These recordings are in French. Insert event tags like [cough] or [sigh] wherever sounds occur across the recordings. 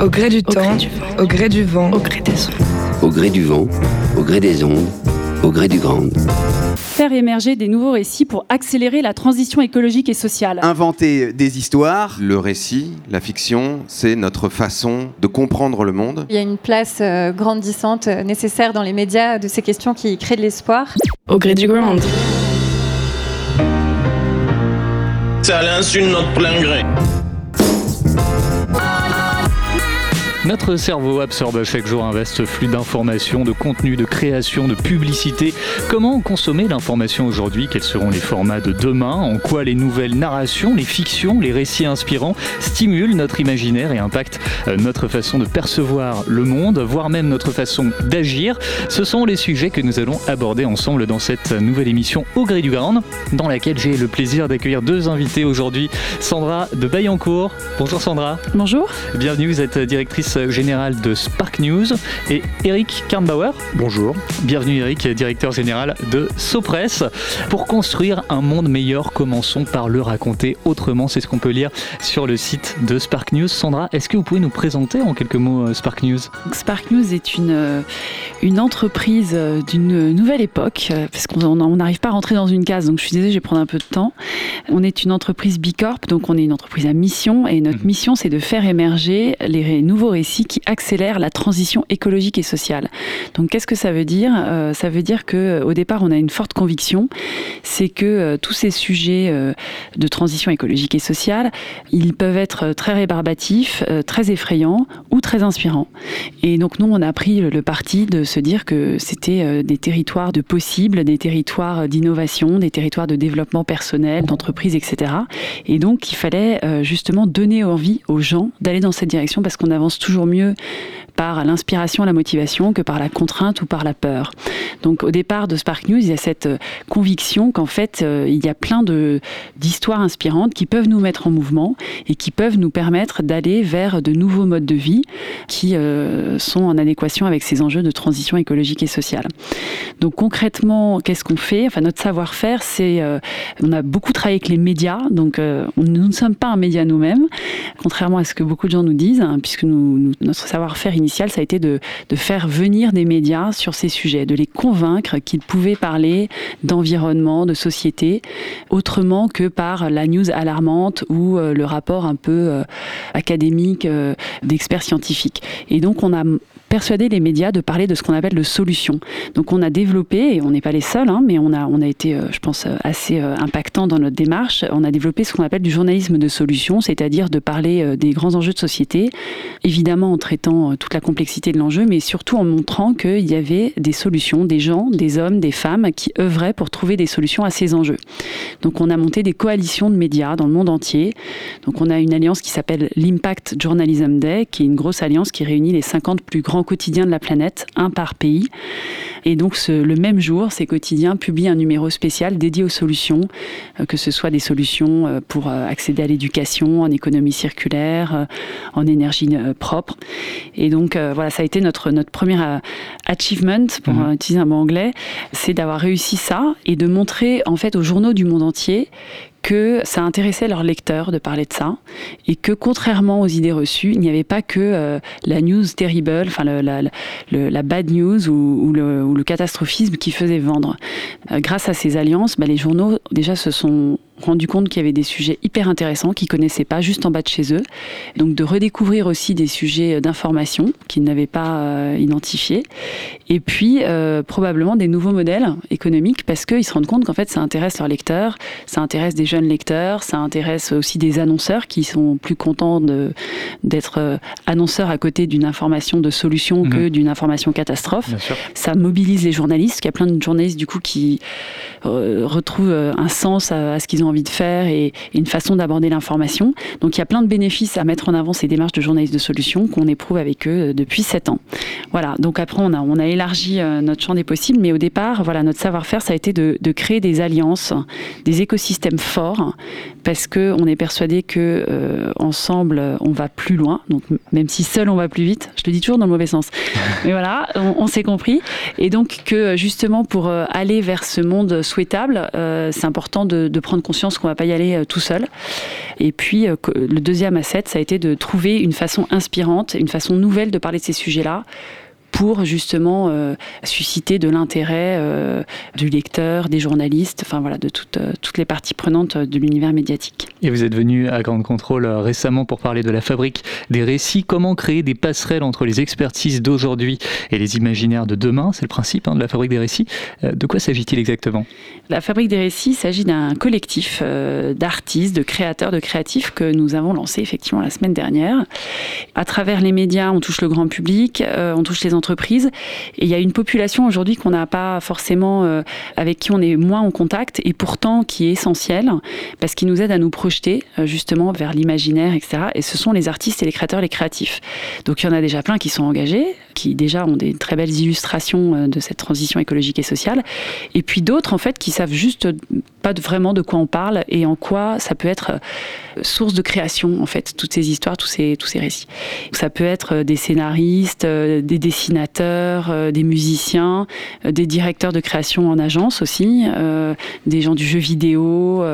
Au gré du temps, au gré du vent, au gré des ondes. Au gré du vent, au gré des ondes, au gré du grand. Faire émerger des nouveaux récits pour accélérer la transition écologique et sociale. Inventer des histoires. Le récit, la fiction, c'est notre façon de comprendre le monde. Il y a une place euh, grandissante euh, nécessaire dans les médias de ces questions qui créent de l'espoir. Au gré du grand. C'est à l'insu de notre plein gré. Notre cerveau absorbe chaque jour un vaste flux d'informations, de contenus, de création, de publicité. Comment consommer l'information aujourd'hui? Quels seront les formats de demain? En quoi les nouvelles narrations, les fictions, les récits inspirants stimulent notre imaginaire et impactent euh, notre façon de percevoir le monde, voire même notre façon d'agir? Ce sont les sujets que nous allons aborder ensemble dans cette nouvelle émission Au gré du Grand, dans laquelle j'ai le plaisir d'accueillir deux invités aujourd'hui. Sandra de Bayancourt. Bonjour Sandra. Bonjour. Bienvenue, vous êtes directrice général de Spark News, et Eric Karnbauer. Bonjour. Bienvenue Eric, directeur général de Sopress. Pour construire un monde meilleur, commençons par le raconter autrement. C'est ce qu'on peut lire sur le site de Spark News. Sandra, est-ce que vous pouvez nous présenter en quelques mots euh, Spark News? Spark News est une, euh, une entreprise euh, d'une nouvelle époque, parce qu'on n'arrive pas à rentrer dans une case, donc je suis désolée, je vais prendre un peu de temps. On est une entreprise Bicorp, donc on est une entreprise à mission, et notre mhm. mission c'est de faire émerger les nouveaux qui accélère la transition écologique et sociale. Donc qu'est-ce que ça veut dire? Euh, Ça veut dire que euh, au départ, on a une forte conviction, c'est que euh, tous ces sujets de transition écologique et sociale, ils peuvent être très rébarbatifs, très effrayants ou très inspirants. Et donc nous, on a pris le, parti de se dire que c'était des territoires de possibles, des territoires d'innovation, des territoires de développement personnel, d'entreprise, etc. Et donc il fallait justement donner envie aux gens d'aller dans cette direction parce qu'on avance toujours toujours mieux par l'inspiration, la motivation que par la contrainte ou par la peur. Donc au départ de Spark News, il y a cette euh, conviction qu'en fait, euh, il y a plein d'histoires inspirantes qui peuvent nous mettre en mouvement et qui peuvent nous permettre d'aller vers de nouveaux modes de vie qui euh, sont en adéquation avec ces enjeux de transition écologique et sociale. Donc concrètement, qu'est-ce qu'on fait? Enfin, notre savoir-faire, c'est on a beaucoup travaillé avec les médias, donc nous ne sommes pas un média nous-mêmes, contrairement à ce que beaucoup de gens nous disent, hein, puisque notre savoir-faire initial, ça a été de, de faire venir des médias sur ces sujets, de les convaincre qu'ils pouvaient parler d'environnement, de société, autrement que par la news alarmante ou euh, le rapport un peu euh, académique euh, d'experts scientifiques. Et donc on a persuadé les médias de parler de ce qu'on appelle de solutions. Donc on a développé, et on n'est pas les seuls, hein, mais on a, on a été, je pense, assez impactant dans notre démarche, on a développé ce qu'on appelle du journalisme de solutions, c'est-à-dire de parler des grands enjeux de société, évidemment en traitant toute la complexité de l'enjeu, mais surtout en montrant qu'il y avait des solutions, des gens, des hommes, des femmes qui œuvraient pour trouver des solutions à ces enjeux. Donc on a monté des coalitions de médias dans le monde entier. Donc on a une alliance qui s'appelle l'Impact Journalism Day, qui est une grosse alliance qui réunit les 50 plus grands quotidiens de la planète, un par pays. Et donc le même jour, ces quotidiens publient un numéro spécial dédié aux solutions, euh, que ce soit des solutions euh, pour euh, accéder à l'éducation, en économie circulaire, en énergie propre. Et donc voilà, ça a été notre, notre premier achievement, pour mmh. utiliser un mot anglais, c'est d'avoir réussi ça et de montrer en fait aux journaux du monde entier que ça intéressait leurs lecteurs de parler de ça et que contrairement aux idées reçues, il n'y avait pas que euh, la news terrible, enfin la, bad news ou, le, catastrophisme qui faisait vendre. Euh, grâce à ces alliances, bah, les journaux déjà se sont rendu compte qu'il y avait des sujets hyper intéressants qu'ils connaissaient pas juste en bas de chez eux. Donc de redécouvrir aussi des sujets d'information qu'ils n'avaient pas euh, identifiés. Et puis euh, probablement des nouveaux modèles économiques parce qu'ils se rendent compte qu'en fait ça intéresse leurs lecteurs, ça intéresse des jeunes lecteurs, ça intéresse aussi des annonceurs qui sont plus contents d'être euh, annonceurs à côté d'une information de solution que mhm. d'une information catastrophe. Ça mobilise les journalistes, qu'il y a plein de journalistes du coup qui retrouvent un sens à ce qu'ils ont envie de faire et, une façon d'aborder l'information. Donc il y a plein de bénéfices à mettre en avant ces démarches de journalistes de solutions qu'on éprouve avec eux euh, depuis sept ans. Voilà, donc après on a, élargi euh, notre champ des possibles, mais au départ, voilà, notre savoir-faire, ça a été de, créer des alliances, des écosystèmes forts parce que on est persuadé que euh, ensemble on va plus loin. Donc même si seul on va plus vite, je le dis toujours dans le mauvais sens. [laughs] Mais voilà, on, s'est compris. Et donc que justement pour euh, aller vers ce monde souhaitable, euh, c'est important de, de, prendre conscience qu'on va pas y aller tout seul. Et puis le deuxième asset, ça a été de trouver une façon inspirante, une façon nouvelle de parler de ces sujets-là pour justement euh, susciter de l'intérêt euh, du lecteur, des journalistes, enfin voilà, de toutes, euh, toutes les parties prenantes de l'univers médiatique. Et vous êtes venu à Grande Contrôle récemment pour parler de la fabrique des récits. Comment créer des passerelles entre les expertises d'aujourd'hui et les imaginaires de demain? C'est le principe hein, de la fabrique des récits. de quoi s'agit-il exactement? La fabrique des récits s'agit d'un collectif d'artistes, de créateurs, de créatifs que nous avons lancé effectivement la semaine dernière. À travers les médias, on touche le grand public, on touche les Et il y a une population aujourd'hui qu'on n'a pas forcément, euh, avec qui on est moins en contact, et pourtant qui est essentielle, parce qu'il nous aide à nous projeter euh, justement vers l'imaginaire, etc. Et ce sont les artistes et les créateurs, les créatifs. Donc il y en a déjà plein qui sont engagés, qui déjà ont des très belles illustrations euh, de cette transition écologique et sociale. Et puis d'autres, en fait, qui savent juste pas vraiment de quoi on parle et en quoi ça peut être source de création, en fait, toutes ces histoires, tous ces, tous ces récits. Ça peut être des scénaristes, des dessinateurs, euh, des musiciens, euh, des directeurs de création en agence aussi, euh, des gens du jeu vidéo,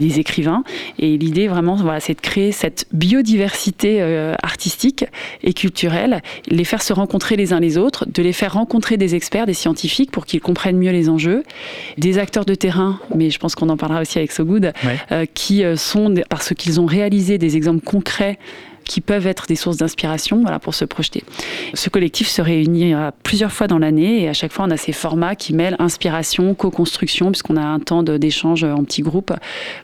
des écrivains. Et l'idée vraiment, voilà, c'est de créer cette biodiversité artistique et culturelle, les faire se rencontrer les uns les autres, de les faire rencontrer des experts, des scientifiques pour qu'ils comprennent mieux les enjeux, des acteurs de terrain, mais je pense qu'on en parlera aussi avec So Good, qui sont, parce qu'ils ont réalisé des exemples concrets qui peuvent être des sources d'inspiration voilà, pour se projeter. Ce collectif se réunit plusieurs fois dans l'année et à chaque fois on a ces formats qui mêlent inspiration, co-construction, puisqu'on a un temps d'échange en petits groupes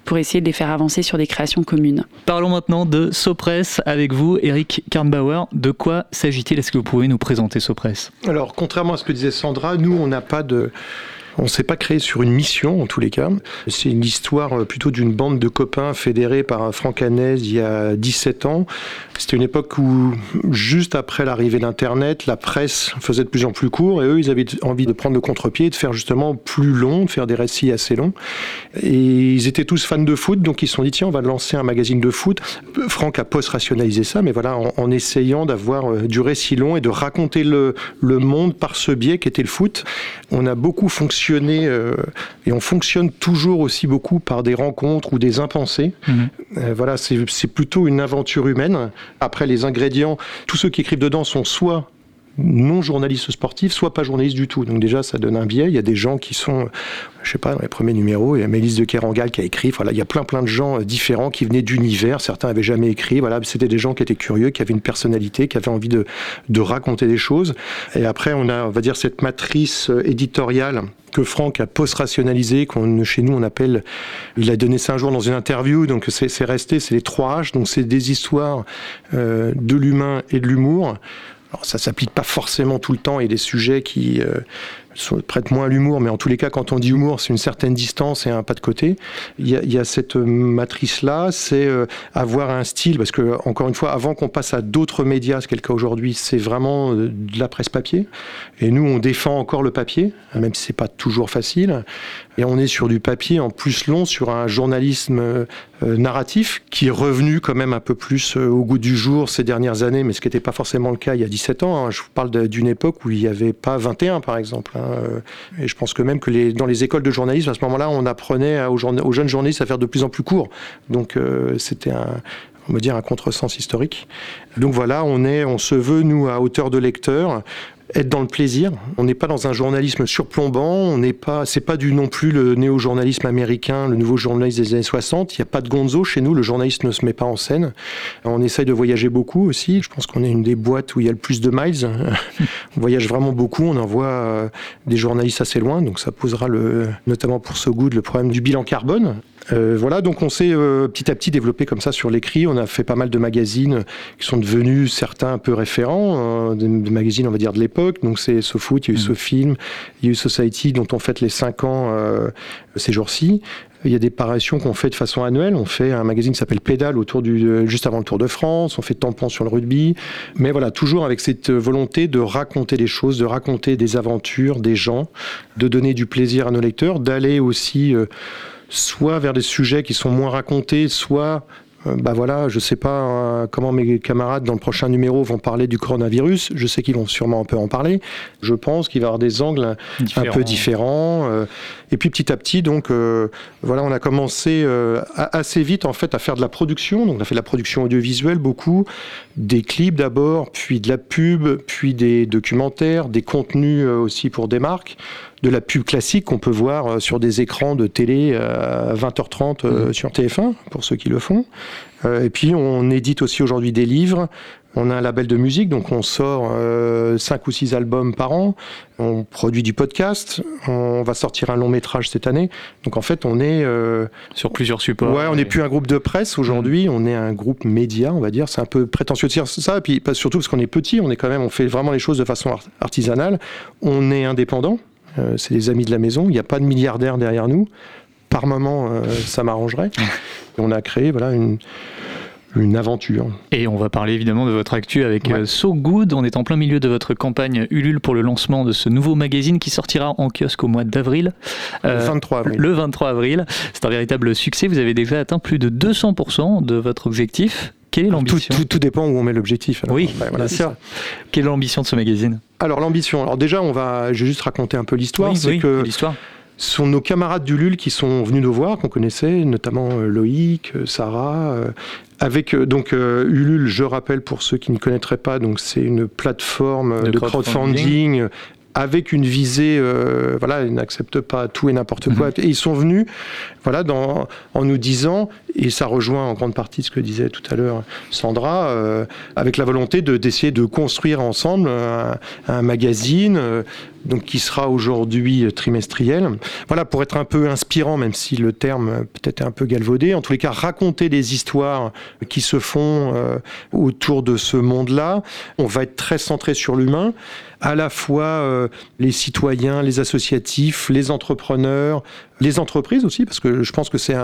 pour essayer de les faire avancer sur des créations communes. Parlons maintenant de Sopress avec vous, Eric Karnbauer. De quoi s'agit-il? Est-ce que vous pouvez nous présenter Sopress? Alors, contrairement à ce que disait Sandra, nous, on n'a pas de on ne s'est pas créé sur une mission, en tous les cas. C'est une histoire euh, plutôt d'une bande de copains fédérés par Franck Hanez il y a 17 ans. C'était une époque où, juste après l'arrivée d'Internet, la presse faisait de plus en plus court et eux, ils avaient envie de prendre le contre-pied et de faire justement plus long, de faire des récits assez longs. Et ils étaient tous fans de foot, donc ils se sont dit, tiens, on va lancer un magazine de foot. Franck a post-rationalisé ça, mais voilà, en, essayant d'avoir euh, du récit long et de raconter le, le monde par ce biais qu'était le foot. On a beaucoup fonctionné euh, et on fonctionne toujours aussi beaucoup par des rencontres ou des impensés. Mhm. Euh, voilà, c'est plutôt une aventure humaine. Après, les ingrédients, tous ceux qui écrivent dedans sont soit non journalistes sportifs, soit pas journalistes du tout. Donc déjà, ça donne un biais. Il y a des gens qui sont, je sais pas, dans les premiers numéros, il y a Mélisse de Kerangal qui a écrit. Voilà, il y a plein plein de gens euh, différents qui venaient d'univers. Certains avaient jamais écrit. Voilà, c'était des gens qui étaient curieux, qui avaient une personnalité, qui avaient envie de, raconter des choses. Et après, on a, on va dire, cette matrice euh, éditoriale que Franck a post-rationalisé, qu'on chez nous on appelle, il a donné ça un jour dans une interview, donc c'est resté, c'est les trois H, donc c'est des histoires euh, de l'humain et de l'humour. Alors ça s'applique pas forcément tout le temps et des sujets qui euh, prête moins à l'humour, mais en tous les cas, quand on dit humour, c'est une certaine distance et un pas de côté. Il y a, cette matrice-là, c'est euh, avoir un style, parce que, encore une fois, avant qu'on passe à d'autres médias, ce qui est le cas aujourd'hui, c'est vraiment euh, de la presse papier. Et nous, on défend encore le papier, même si c'est pas toujours facile. Et on est sur du papier en plus long, sur un journalisme euh, narratif qui est revenu quand même un peu plus au goût du jour ces dernières années, mais ce qui n'était pas forcément le cas il y a 17 ans. Hein. Je vous parle d'une époque où il n'y avait pas 21, par exemple. Hein. Euh, et je pense que même que dans les écoles de journalisme, à ce moment-là, on apprenait aux, jeunes journalistes à faire de plus en plus court. Donc euh, c'était un, dire un contresens historique. Donc voilà, on est, on se veut nous à hauteur de lecteur être dans le plaisir. On n'est pas dans un journalisme surplombant, on n'est pas, c'est pas du non plus le néo-journalisme américain, le nouveau journalisme des années 60. Il n'y a pas de gonzo chez nous, le journaliste ne se met pas en scène. On essaye de voyager beaucoup aussi. Je pense qu'on est une des boîtes où il y a le plus de miles. [laughs] on voyage vraiment beaucoup, on envoie euh, des journalistes assez loin, donc ça posera le, notamment pour ce goût, le problème du bilan carbone. Euh, voilà, donc on s'est euh, petit à petit développé comme ça sur l'écrit. On a fait pas mal de magazines qui sont devenus certains un peu référents, hein, des, magazines on va dire de l'époque. Donc c'est SoFoot, il y a eu mmh. SoFilm, il y a eu Society dont on fête les 5 ans euh, ces jours-ci. Il y a des parutions qu'on fait de façon annuelle. On fait un magazine qui s'appelle Pédale autour du, juste avant le Tour de France. On fait Tampon sur le rugby. Mais voilà, toujours avec cette volonté de raconter des choses, de raconter des aventures, des gens, de donner du plaisir à nos lecteurs, d'aller aussi soit vers des sujets qui sont moins racontés, soit euh, bah voilà, je sais pas euh, comment mes camarades dans le prochain numéro vont parler du coronavirus. Je sais qu'ils vont sûrement un peu en parler. Je pense qu'il va y avoir des angles un peu différents. Euh, et puis petit à petit, donc voilà, on a commencé assez vite en fait à faire de la production. Donc on a fait de la production audiovisuelle beaucoup, des clips d'abord, puis de la pub, puis des documentaires, des contenus aussi pour des marques de la pub classique qu'on peut voir euh, sur des écrans de télé à 20h30 euh, mmh. sur TF1, pour ceux qui le font. Euh, et puis on édite aussi aujourd'hui des livres. On a un label de musique, donc on sort 5 ou 6 albums par an. On produit du podcast. On va sortir un long métrage cette année. Donc en fait, on est sur plusieurs supports. Ouais, on n'est plus un groupe de presse aujourd'hui. Mmh. On est un groupe média, on va dire. C'est un peu prétentieux de dire ça. Et puis surtout parce qu'on est petit. On est quand même, on fait vraiment les choses de façon artisanale. On est indépendant. Euh, c'est des amis de la maison. Il n'y a pas de milliardaires derrière nous. Par moment, euh, ça m'arrangerait. [laughs] on a créé voilà, une, une aventure. Et on va parler évidemment de votre actu avec euh, So Good. On est en plein milieu de votre campagne Ulule pour le lancement de ce nouveau magazine qui sortira en kiosque au mois d'avril. le 23 avril. Le 23 avril. C'est un véritable succès. Vous avez déjà atteint plus de 200% de votre objectif. Quelle est l'ambition tout, tout, dépend où on met l'objectif. Oui, ben bien sûr. Quelle est l'ambition de ce magazine? Alors l'ambition, alors déjà on va, je vais juste raconter un peu l'histoire. c'est que l'histoire. Ce sont nos camarades du LUL qui sont venus nous voir, qu'on connaissait, notamment euh, Loïc, euh, Sarah, euh, avec donc Ulule, je rappelle pour ceux qui ne connaîtraient pas, donc c'est une plateforme de, crowdfunding avec une visée, euh, voilà, ils n'acceptent pas tout et n'importe quoi. Mhm. Et ils sont venus, voilà, dans, en nous disant, et ça rejoint en grande partie ce que disait tout à l'heure Sandra, euh, avec la volonté de d'essayer de construire ensemble un, magazine, euh, donc qui sera aujourd'hui trimestriel. Voilà, pour être un peu inspirant, même si le terme peut-être est un peu galvaudé, en tous les cas, raconter des histoires qui se font autour de ce monde-là. On va être très centré sur l'humain à la fois euh, les citoyens, les associatifs, les entrepreneurs, les entreprises aussi, parce que je pense que c'est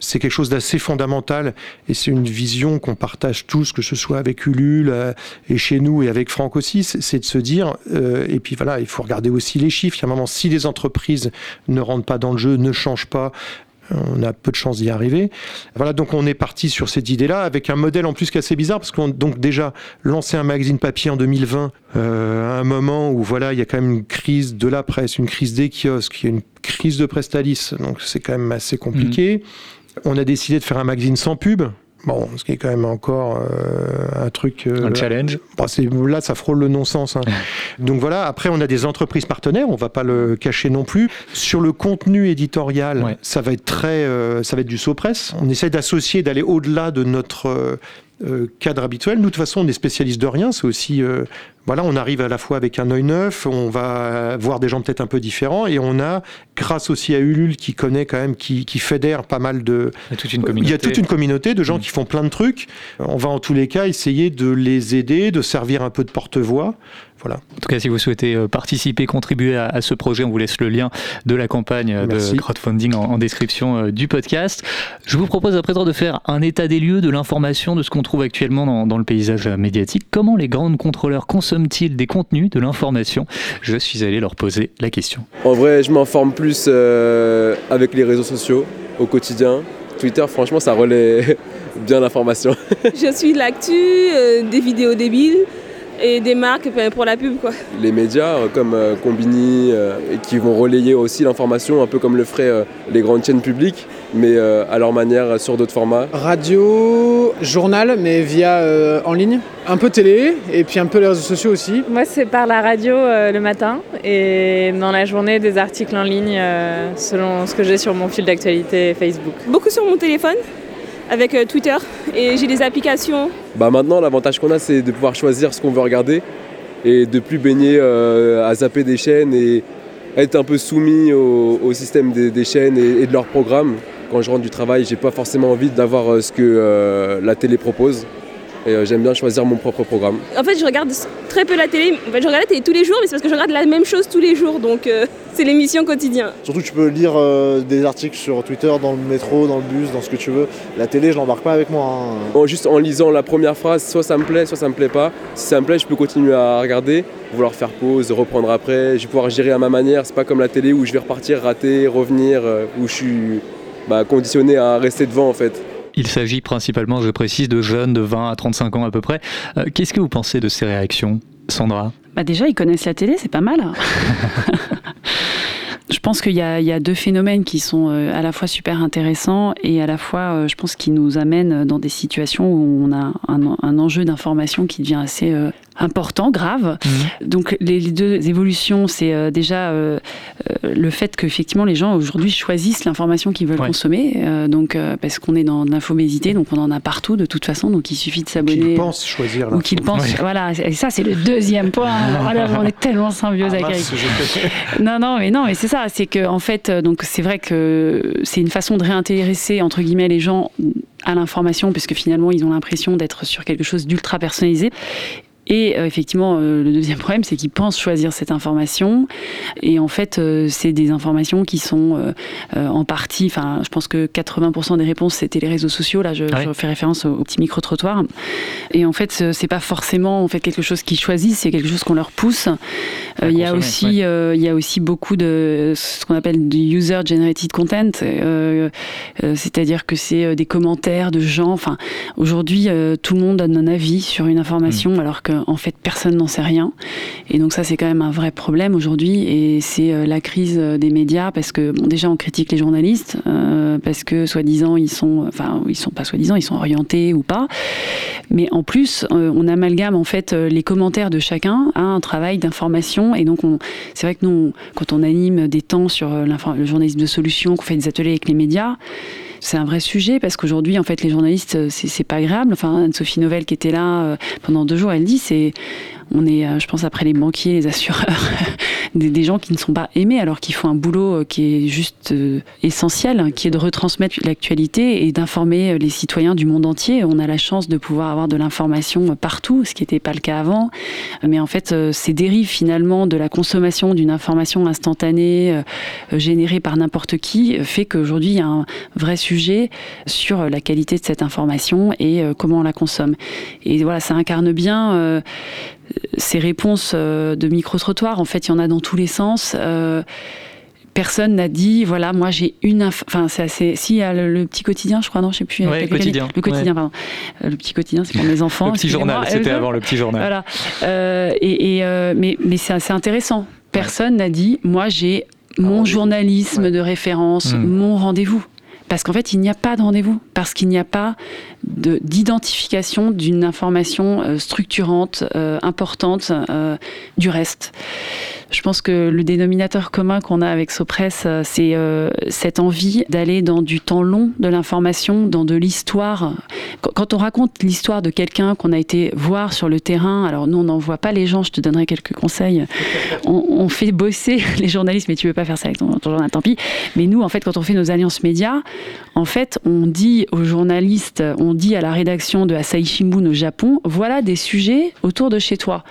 c'est quelque chose d'assez fondamental et c'est une vision qu'on partage tous, que ce soit avec Ulule euh, et chez nous et avec Franck aussi, c'est de se dire, euh, et puis voilà, il faut regarder aussi les chiffres. Il y a un moment, si les entreprises ne rentrent pas dans le jeu, ne changent pas, on a peu de chances d'y arriver. Voilà, donc on est parti sur cette idée-là avec un modèle en plus qui est assez bizarre parce qu'on donc déjà lancé un magazine papier en 2020 euh, à un moment où voilà il y a quand même une crise de la presse, une crise des kiosques, il y a une crise de Prestalis, donc c'est quand même assez compliqué. Mmh. On a décidé de faire un magazine sans pub, Bon, ce qui est quand même encore euh, un truc. Euh, un challenge. là, ça frôle le non-sens. Hein. [laughs] Donc voilà. Après, on a des entreprises partenaires. On va pas le cacher non plus. Sur le contenu éditorial, ça va être très, euh, ça va être du Sopress. On essaie d'associer, d'aller au-delà de notre cadre habituel. Nous, de toute façon, on est spécialiste de rien. C'est aussi voilà, on arrive à la fois avec un œil neuf, on va voir des gens peut-être un peu différents, et on a, grâce aussi à Ulule qui connaît quand même, qui, fédère pas mal de... Il y a toute une communauté, toute une communauté de gens mm. qui font plein de trucs. On va en tous les cas essayer de les aider, de servir un peu de porte-voix. Voilà. En tout cas, si vous souhaitez euh, participer, contribuer à, ce projet, on vous laisse le lien de la campagne euh, de crowdfunding en, description euh, du podcast. Je vous propose à présent de faire un état des lieux de l'information, de ce qu'on trouve actuellement dans, dans, le paysage médiatique. Comment les grandes contrôleurs consomment-ils des contenus, de l'information? Je suis allé leur poser la question. En vrai, je m'informe plus avec les réseaux sociaux au quotidien. Twitter, franchement, ça relaie [laughs] bien l'information. je suis l'actu, des vidéos débiles et des marques pour la pub. Quoi. Les médias euh, comme euh, Combini euh, qui vont relayer aussi l'information un peu comme le feraient les grandes chaînes publiques mais à leur manière sur d'autres formats. Radio, journal mais via en ligne, un peu télé et puis un peu les réseaux sociaux aussi. Moi c'est par la radio le matin et dans la journée des articles en ligne selon ce que j'ai sur mon fil d'actualité Facebook. Beaucoup sur mon téléphone? Avec euh, Twitter et j'ai des applications. Bah maintenant l'avantage qu'on a c'est de pouvoir choisir ce qu'on veut regarder et de plus baigner euh, à zapper des chaînes et être un peu soumis au, système des, chaînes et, de leurs programmes. Quand je rentre du travail, j'ai pas forcément envie d'avoir euh, ce que la télé propose. Et j'aime bien choisir mon propre programme. En fait, je regarde très peu la télé. je regarde la télé tous les jours, mais c'est parce que je regarde la même chose tous les jours. Donc, c'est l'émission quotidienne. Surtout tu peux lire euh, des articles sur Twitter, dans le métro, dans le bus, dans ce que tu veux. La télé, je l'embarque pas avec moi. Hein. juste en lisant la première phrase, soit ça me plaît, soit ça me plaît pas. Si ça me plaît, je peux continuer à regarder, vouloir faire pause, reprendre après. Je vais pouvoir gérer à ma manière. C'est pas comme la télé où je vais repartir, rater, revenir, euh, où je suis bah, conditionnés à rester devant en fait. Il s'agit principalement, je précise, de jeunes de 20 à 35 ans à peu près. Euh, Qu'est-ce que vous pensez de ces réactions, Sandra? Bah déjà, ils connaissent la télé, c'est pas mal. [laughs] Je pense qu'il y, a- il y a deux phénomènes qui sont euh, à la fois super intéressants et à la fois, euh, je pense, qui nous amènent dans des situations où on a un, un enjeu d'information qui devient assez euh, important, grave. Donc les, les deux évolutions, c'est euh, déjà euh, le fait qu'effectivement les gens aujourd'hui choisissent l'information qu'ils veulent consommer, donc parce qu'on est dans de l'infobésité, donc on en a partout de toute façon, donc il suffit de s'abonner. Qu'ils pensent choisir Ou qu'ils pensent, Ouais. voilà, et ça c'est le deuxième point. [laughs] Voilà, on est tellement symbiose Ah, avec Non, non, mais non, mais c'est ça, c'est que en fait, euh, donc c'est vrai que c'est une façon de réintéresser entre guillemets les gens à l'information, puisque finalement ils ont l'impression d'être sur quelque chose d'ultra personnalisé. Et euh, effectivement, euh, le deuxième problème, c'est qu'ils pensent choisir cette information. Et en fait, euh, c'est des informations qui sont euh, euh, en partie, enfin, je pense que 80% des réponses, c'était les réseaux sociaux. Là, je, Ouais. je fais référence au, petit micro-trottoir. Et en fait, ce- c'est pas forcément en fait, quelque chose qu'ils choisissent, c'est quelque chose qu'on leur pousse. Euh, il y a aussi, ouais. euh, il y a aussi beaucoup de ce qu'on appelle du user-generated content. euh, euh, C'est-à-dire que c'est euh, des commentaires de gens. Enfin, aujourd'hui, euh, tout le monde donne un avis sur une information, alors qu'en fait, personne n'en sait rien. Et donc ça, c'est quand même un vrai problème aujourd'hui. Et c'est euh, la crise euh, des médias, parce que bon, déjà, on critique les journalistes, euh, parce que soi-disant, ils sont, enfin, ils sont pas soi-disant, ils sont orientés ou pas. Mais en plus, on amalgame en fait les commentaires de chacun à un travail d'information. Et donc, on- c'est vrai que nous, quand on anime des temps sur le journalisme de solution, qu'on fait des ateliers avec les médias, c'est un vrai sujet parce qu'aujourd'hui, en fait, les journalistes, euh, c'est pas agréable. Enfin, Anne-Sophie Novelle qui était là euh, pendant deux jours, elle dit, c'est, on est, euh, je pense, après les banquiers, les assureurs, [laughs] des, gens qui ne sont pas aimés alors qu'ils font un boulot euh, qui est juste euh, essentiel, hein, qui est de retransmettre l'actualité et d'informer les citoyens du monde entier. On a la chance de pouvoir avoir de l'information partout, ce qui n'était pas le cas avant. Mais en fait, ces dérives finalement de la consommation d'une information instantanée générée par n'importe qui fait qu'aujourd'hui, il y a un vrai sujet sur la qualité de cette information et comment on la consomme. Et voilà, ça incarne bien ces réponses euh, de micro-trottoir. En fait, il y en a dans tous les sens. Euh, Personne n'a dit, voilà, moi j'ai une. Enfin, c'est assez. Si, il y a le, le petit quotidien, je crois, non, je sais plus. Ouais, quotidien, Le quotidien, ouais. pardon. Euh, Le petit quotidien, c'est pour mes [laughs] enfants. Le petit journal, c'était avant le petit journal. Voilà. Euh, et, et, euh, mais mais c'est assez intéressant. Personne n'a dit, moi j'ai mon journalisme de référence, Mm. mon rendez-vous. Parce qu'en fait, il n'y a pas de rendez-vous, parce qu'il n'y a pas de- d'identification d'une information euh, structurante, euh, importante euh, du reste. Je pense que le dénominateur commun qu'on a avec Sopress, c'est cette envie d'aller dans du temps long de l'information, dans de l'histoire. Quand- on raconte l'histoire de quelqu'un qu'on a été voir sur le terrain, alors nous on n'envoie pas les gens, je te donnerai quelques conseils. On, fait bosser [laughs] les journalistes, mais tu veux pas faire ça avec ton journal, tant pis. Mais nous, en fait, quand on fait nos alliances médias, en fait, on dit aux journalistes, on dit à la rédaction de Asahi Shimbun au Japon, voilà des sujets autour de chez toi.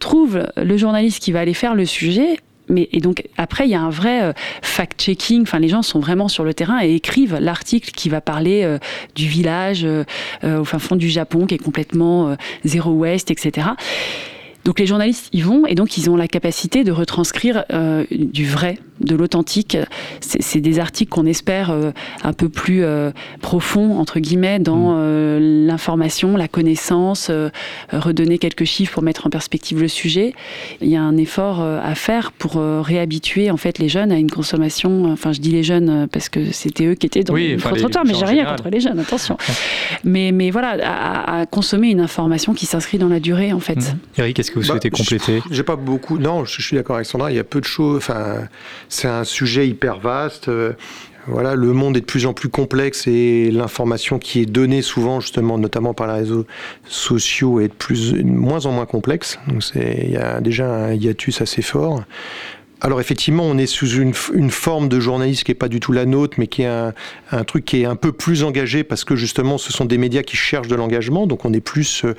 Trouve le journaliste qui va aller faire le sujet. Mais, et donc après, il y a un vrai euh, fact-checking. Enfin, les gens sont vraiment sur le terrain et écrivent l'article qui va parler euh, du village euh, au fin fond du Japon, qui est complètement zéro waste, etc. Donc les journalistes y vont et donc ils ont la capacité de retranscrire du vrai, de l'authentique. C'est des articles qu'on espère euh, un peu plus euh, profonds entre guillemets dans euh, l'information, la connaissance, euh, redonner quelques chiffres pour mettre en perspective le sujet. Il y a un effort euh, à faire pour euh, réhabituer en fait les jeunes à une consommation. Enfin, je dis les jeunes parce que c'était eux qui étaient dans Oui, le trottoir, mais j'ai en rien général. contre les jeunes, attention. mais mais voilà, à, à consommer une information qui s'inscrit dans la durée en fait. Eric, est-ce que vous Bah, souhaitez compléter? J'ai pas beaucoup. Non, je, je suis d'accord avec Sandra. Il y a peu de choses. Enfin, c'est un sujet hyper euh, Voilà, le monde est de plus en plus complexe et l'information qui est donnée souvent, justement, notamment par les réseaux sociaux, est de plus, moins en moins complexe. Donc, il y a déjà un hiatus assez fort. Alors effectivement, on est sous une, forme de journalisme qui n'est pas du tout la nôtre, mais qui est un, un truc qui est un peu plus engagé parce que justement, ce sont des médias qui cherchent de l'engagement. Donc on est plus euh,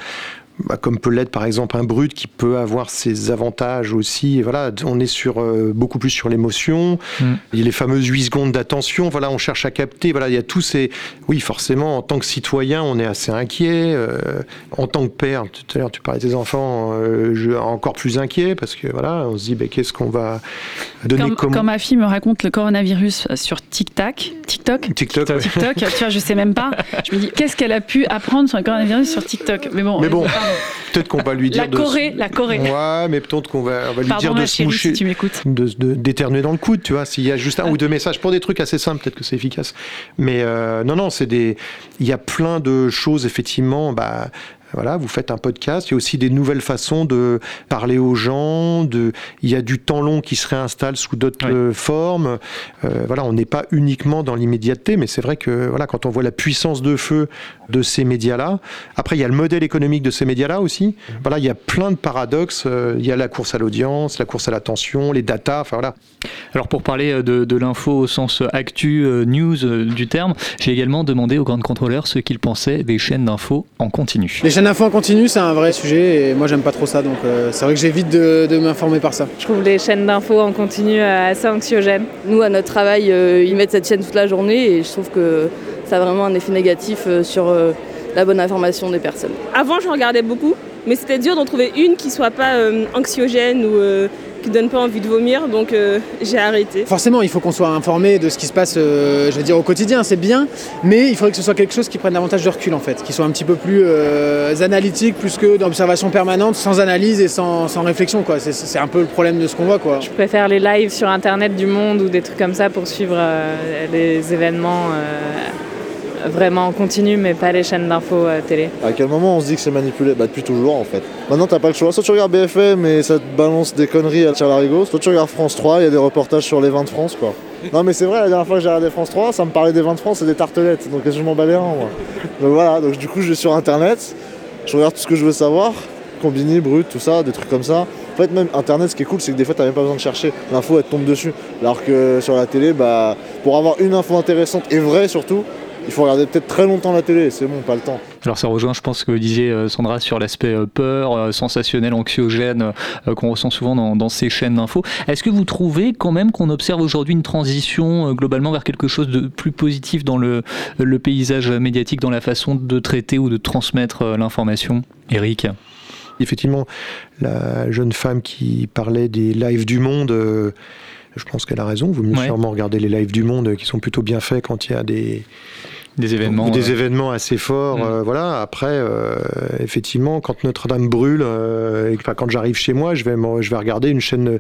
bah, comme peut l'être par exemple un brut qui peut avoir ses avantages aussi. Voilà, on est sur euh, beaucoup plus sur l'émotion. Mm. Il y a les fameuses 8 secondes d'attention. Voilà, on cherche à capter. Voilà, il y a tous ces. Oui, forcément, en tant que citoyen, on est assez inquiet. Euh, en tant que père, tout à l'heure, tu parlais de tes enfants, euh, je encore plus inquiet parce que voilà, on se dit, ben, qu'est-ce qu'on va donner Quand, comme. quand ma fille me raconte le coronavirus sur TikTok, TikTok, TikTok. TikTok, tu vois, je sais même pas. Je me dis, qu'est-ce qu'elle a pu apprendre sur le coronavirus sur TikTok? Mais bon, Mais bon, pardon. [laughs] peut-être qu'on va lui dire la de. Corée, la Corée. Ouais, mais peut-être qu'on va, on va lui Pardon, dire de se moucher, si d'éternuer dans le coude, tu vois. S'il y a juste un ou deux messages pour des trucs assez simples, peut-être que c'est efficace. Mais euh, non, non, c'est des. Il y a plein de choses effectivement. Bah, voilà, vous faites un podcast. Il y a aussi des nouvelles façons de parler aux gens. De, il y a du temps long qui se réinstalle sous d'autres euh, formes. Euh, voilà, on n'est pas uniquement dans l'immédiateté, mais c'est vrai que voilà, quand on voit la puissance de feu de ces médias-là. Après, il y a le modèle économique de ces médias-là aussi. Voilà, il y a plein de paradoxes. Euh, Il y a la course à l'audience, la course à l'attention, les datas. Enfin voilà. Alors pour parler de, de l'info au sens actu, news du terme, j'ai également demandé aux grandes contrôleurs ce qu'ils pensaient des chaînes d'info en continu. Les chaînes d'infos en continu, c'est un vrai sujet et moi j'aime pas trop ça, donc euh, c'est vrai que j'évite de, de m'informer par ça. Je trouve les chaînes d'infos en continu euh, assez anxiogènes. Nous, à notre travail, euh, ils mettent cette chaîne toute la journée et je trouve que ça a vraiment un effet négatif euh, sur euh, la bonne information des personnes. Avant, je regardais beaucoup, mais c'était dur d'en trouver une qui soit pas euh, anxiogène ou euh, qui donne pas envie de vomir, donc euh, j'ai arrêté. Forcément, il faut qu'on soit informé de ce qui se passe, euh, je veux dire, au quotidien, c'est bien, mais il faudrait que ce soit quelque chose qui prenne davantage de recul en fait, qui soit un petit peu plus euh, analytique, plus que d'observation permanente, sans analyse et sans, sans réflexion quoi. C'est- C'est un peu le problème de ce qu'on voit quoi. Je préfère les lives sur internet du monde ou des trucs comme ça pour suivre euh, les événements euh, vraiment en continu, mais pas les chaînes d'infos euh, télé. À quel moment on se dit que c'est manipulé? Bah depuis toujours en fait. Maintenant t'as pas le choix. Soit tu regardes BFM et ça te balance des conneries à tire larigot, soit tu regardes France 3, il y a des reportages sur les vins de France quoi. Non mais c'est vrai, la dernière fois que j'ai regardé France 3, ça me parlait des vins de France et des tartelettes, donc je m'en les reins moi? Donc voilà, donc du coup je vais sur internet, je regarde tout ce que je veux savoir, combini, brut, tout ça, des trucs comme ça. En fait même internet ce qui est cool c'est que des fois t'as même pas besoin de chercher, l'info elle te tombe dessus. Alors que sur la télé, bah pour avoir une info intéressante et vraie surtout, il faut regarder peut-être très longtemps la télé, c'est bon, pas le temps. Alors ça rejoint, je pense, ce que disait euh, Sandra sur l'aspect euh, peur, euh, sensationnel, anxiogène qu'on ressent souvent dans, dans ces chaînes d'infos. Est-ce que vous trouvez quand même qu'on observe aujourd'hui une transition globalement vers quelque chose de plus positif dans le, le paysage médiatique, dans la façon de traiter ou de transmettre l'information? Eric Effectivement, la jeune femme qui parlait des lives du monde, euh, je pense qu'elle a raison. Vaut mieux Ouais. sûrement regarder les lives du monde qui sont plutôt bien faits quand il y a des, des événements, ou des euh, événements assez forts. Mm. euh, voilà. Après, euh, effectivement, quand Notre-Dame brûle, euh, et que, enfin, quand j'arrive chez moi, je vais, me- je vais regarder une chaîne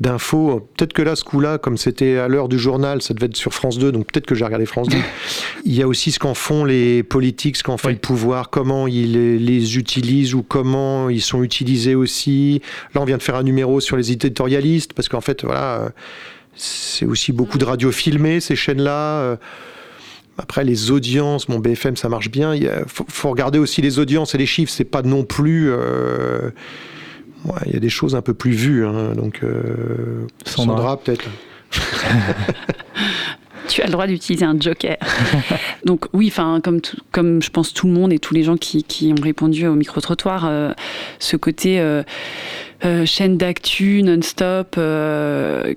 d'infos. Peut-être que là, ce coup-là, comme c'était à l'heure du journal, ça devait être sur France 2, donc peut-être que j'ai regardé France 2. [laughs] Il y a aussi ce qu'en font les politiques, ce qu'en fait le pouvoir, comment ils les, les utilisent ou comment ils sont utilisés aussi. Là, on vient de faire un numéro sur les éditorialistes, parce qu'en fait, voilà, c'est aussi beaucoup de radio filmées, ces chaînes-là. Après, les audiences, mon BFM, ça marche bien. Il faut, faut regarder aussi les audiences et les chiffres. C'est pas non plus. euh, ouais, il y a des choses un peu plus vues. hein, donc, euh, Sandra. Sandra, peut-être. [laughs] Tu as le droit d'utiliser un joker. [laughs] Donc oui, enfin comme tout- comme je pense tout le monde et tous les gens qui, qui ont répondu au micro trottoir, euh, ce côté euh, euh, chaîne d'actu non-stop, euh,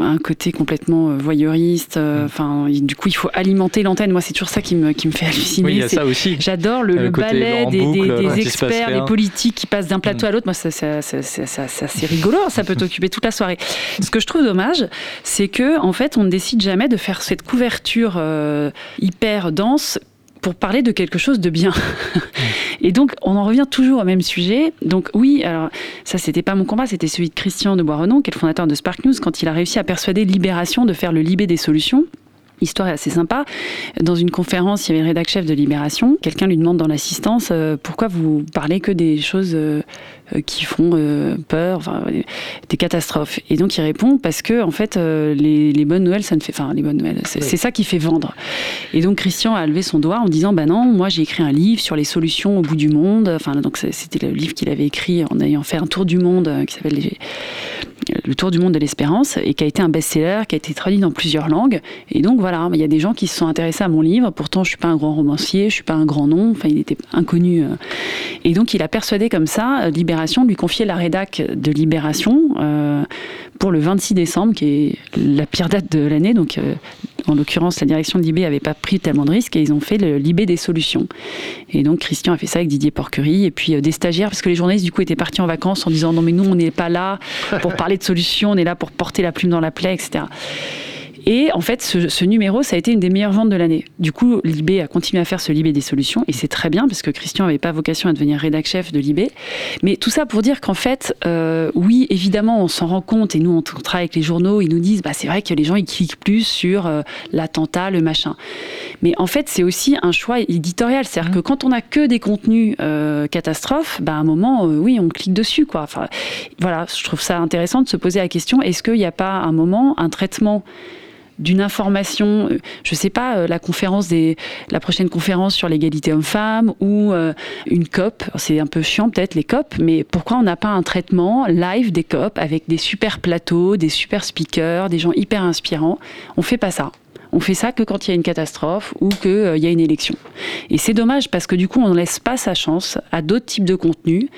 un côté complètement euh, voyeuriste. Mm. euh, Enfin, du coup, il faut alimenter l'antenne. Moi, c'est toujours ça qui me qui me fait halluciner. Oui, il y a C'est- ça aussi. J'adore le, Le le côté ballet des, boucle, passe experts, des politiques qui passent d'un Mm. plateau à l'autre. Moi, ça, c'est rigolo. Ça peut [laughs] t'occuper toute la soirée. Ce que je trouve dommage, c'est que en fait, on ne décide jamais de faire cette couverture hyper dense pour parler de quelque chose de bien. Et donc, on en revient toujours au même sujet. Donc, oui, alors, ça, c'était pas mon combat, c'était celui de Christian de Boisrenon, qui est le fondateur de Spark News, quand il a réussi à persuader Libération de faire le Libé des solutions. Histoire assez sympa. Dans une conférence, il y avait le rédac chef de Libération. Quelqu'un lui demande dans l'assistance euh, pourquoi vous parlez que des choses euh, euh, qui font euh, peur, enfin, euh, des catastrophes. Et donc il répond parce que en fait euh, les, les bonnes nouvelles, ça ne fait, enfin les bonnes nouvelles, c'est ça qui fait vendre. Et donc Christian a levé son doigt en disant bah non, moi j'ai écrit un livre sur les solutions au bout du monde. Enfin donc c'était le livre qu'il avait écrit en ayant fait un tour du monde euh, qui s'appelle les Le Tour du monde de l'espérance et qui a été un best-seller, qui a été traduit dans plusieurs langues. Et donc voilà, il y a des gens qui se sont intéressés à mon livre. Pourtant, je suis pas un grand romancier, je suis pas un grand nom. Enfin, il était inconnu. euh. Et donc, il a persuadé comme ça euh, Libération de lui confier la rédac de Libération euh, pour le 26 décembre, qui est la pire date de l'année. Donc, en l'occurrence, la direction de Libé n'avait pas pris tellement de risques et ils ont fait le Libé des solutions. Et donc, Christian a fait ça avec Didier Porquerie et puis euh, des stagiaires, parce que les journalistes, du coup, étaient partis en vacances en disant non, mais nous, on n'est pas là pour parler de solutions, on est là pour porter la plume dans la plaie, etc. Et en fait, ce, ce numéro, ça a été une des meilleures ventes de l'année. Du coup, Libé a continué à faire ce Libé des solutions, et c'est très bien, parce que Christian n'avait pas vocation à devenir rédac-chef de Libé. Mais tout ça pour dire qu'en fait, euh, oui, évidemment, on s'en rend compte, et nous, on travaille avec les journaux, ils nous disent, bah, c'est vrai que les gens, ils cliquent plus sur euh, l'attentat, le machin. Mais en fait, c'est aussi un choix éditorial. C'est-à-dire que quand on a que des contenus euh, catastrophes, bah, à un moment, euh, oui, on clique dessus, quoi. Enfin, voilà, je trouve ça intéressant de se poser la question, est-ce qu'il n'y a pas un moment, un traitement d'une information, euh, je sais pas, euh, la conférence des, la prochaine conférence sur l'égalité homme-femme ou euh, une COP. C'est un peu chiant peut-être les COP, mais pourquoi on n'a pas un traitement live des COP avec des super plateaux, des super speakers, des gens hyper inspirants? On fait pas ça. On fait ça que quand il y a une catastrophe ou qu'il il y a une élection. Et c'est dommage parce que du coup, on ne laisse pas sa chance à d'autres types de contenus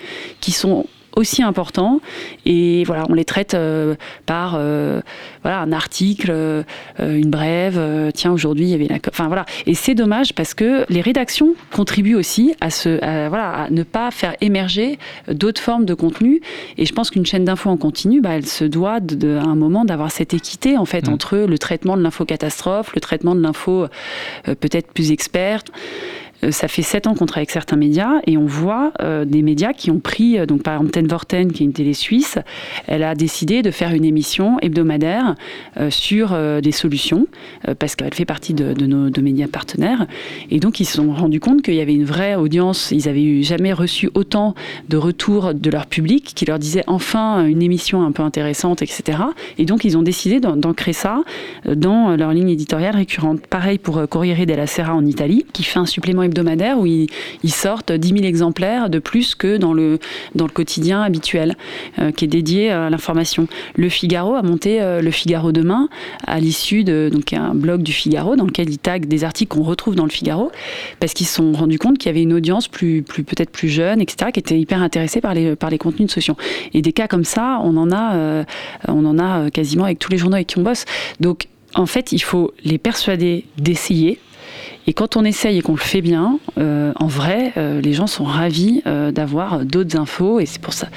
qui sont aussi importants et voilà on les traite euh, par euh, voilà un article euh, une brève tiens aujourd'hui il y avait la enfin voilà. Et c'est dommage parce que les rédactions contribuent aussi à ce à, voilà à ne pas faire émerger d'autres formes de contenu. Et je pense qu'une chaîne d'infos en continu bah, elle se doit de, de- à un moment d'avoir cette équité en fait entre le traitement de l'info catastrophe le traitement de l'info peut-être plus experte ça fait sept ans qu'on travaille avec certains médias et on voit euh, des médias qui ont pris, euh, donc par exemple Ten Vorten, qui est une télé suisse, elle a décidé de faire une émission hebdomadaire euh, sur euh, des solutions euh, parce qu'elle fait partie de, nos médias partenaires. Et donc ils se sont rendus compte qu'il y avait une vraie audience. Ils avaient eu jamais reçu autant de retours de leur public qui leur disait enfin une émission un peu intéressante, etc. Et donc ils ont décidé d'ancrer ça euh, dans leur ligne éditoriale récurrente. Pareil pour euh, Corriere della Sera en Italie, qui fait un supplément hebdomadaire où ils, sortent 10 000 exemplaires de plus que dans le, dans le quotidien habituel, euh, qui est dédié à l'information. Le Figaro a monté euh, Le Figaro demain à l'issue de donc un blog du Figaro dans lequel ils taguent des articles qu'on retrouve dans le Figaro parce qu'ils se sont rendus compte qu'il y avait une audience plus, plus peut-être plus jeune, etc., qui était hyper intéressée par les, par les contenus de solutions. Et des cas comme ça, on en a, euh, on en a quasiment avec tous les journaux avec qui on bosse. Donc, en fait, il faut les persuader d'essayer. Et quand on essaye et qu'on le fait bien, euh, en vrai, euh, les gens sont ravis euh, d'avoir d'autres infos. Et c'est pour ça,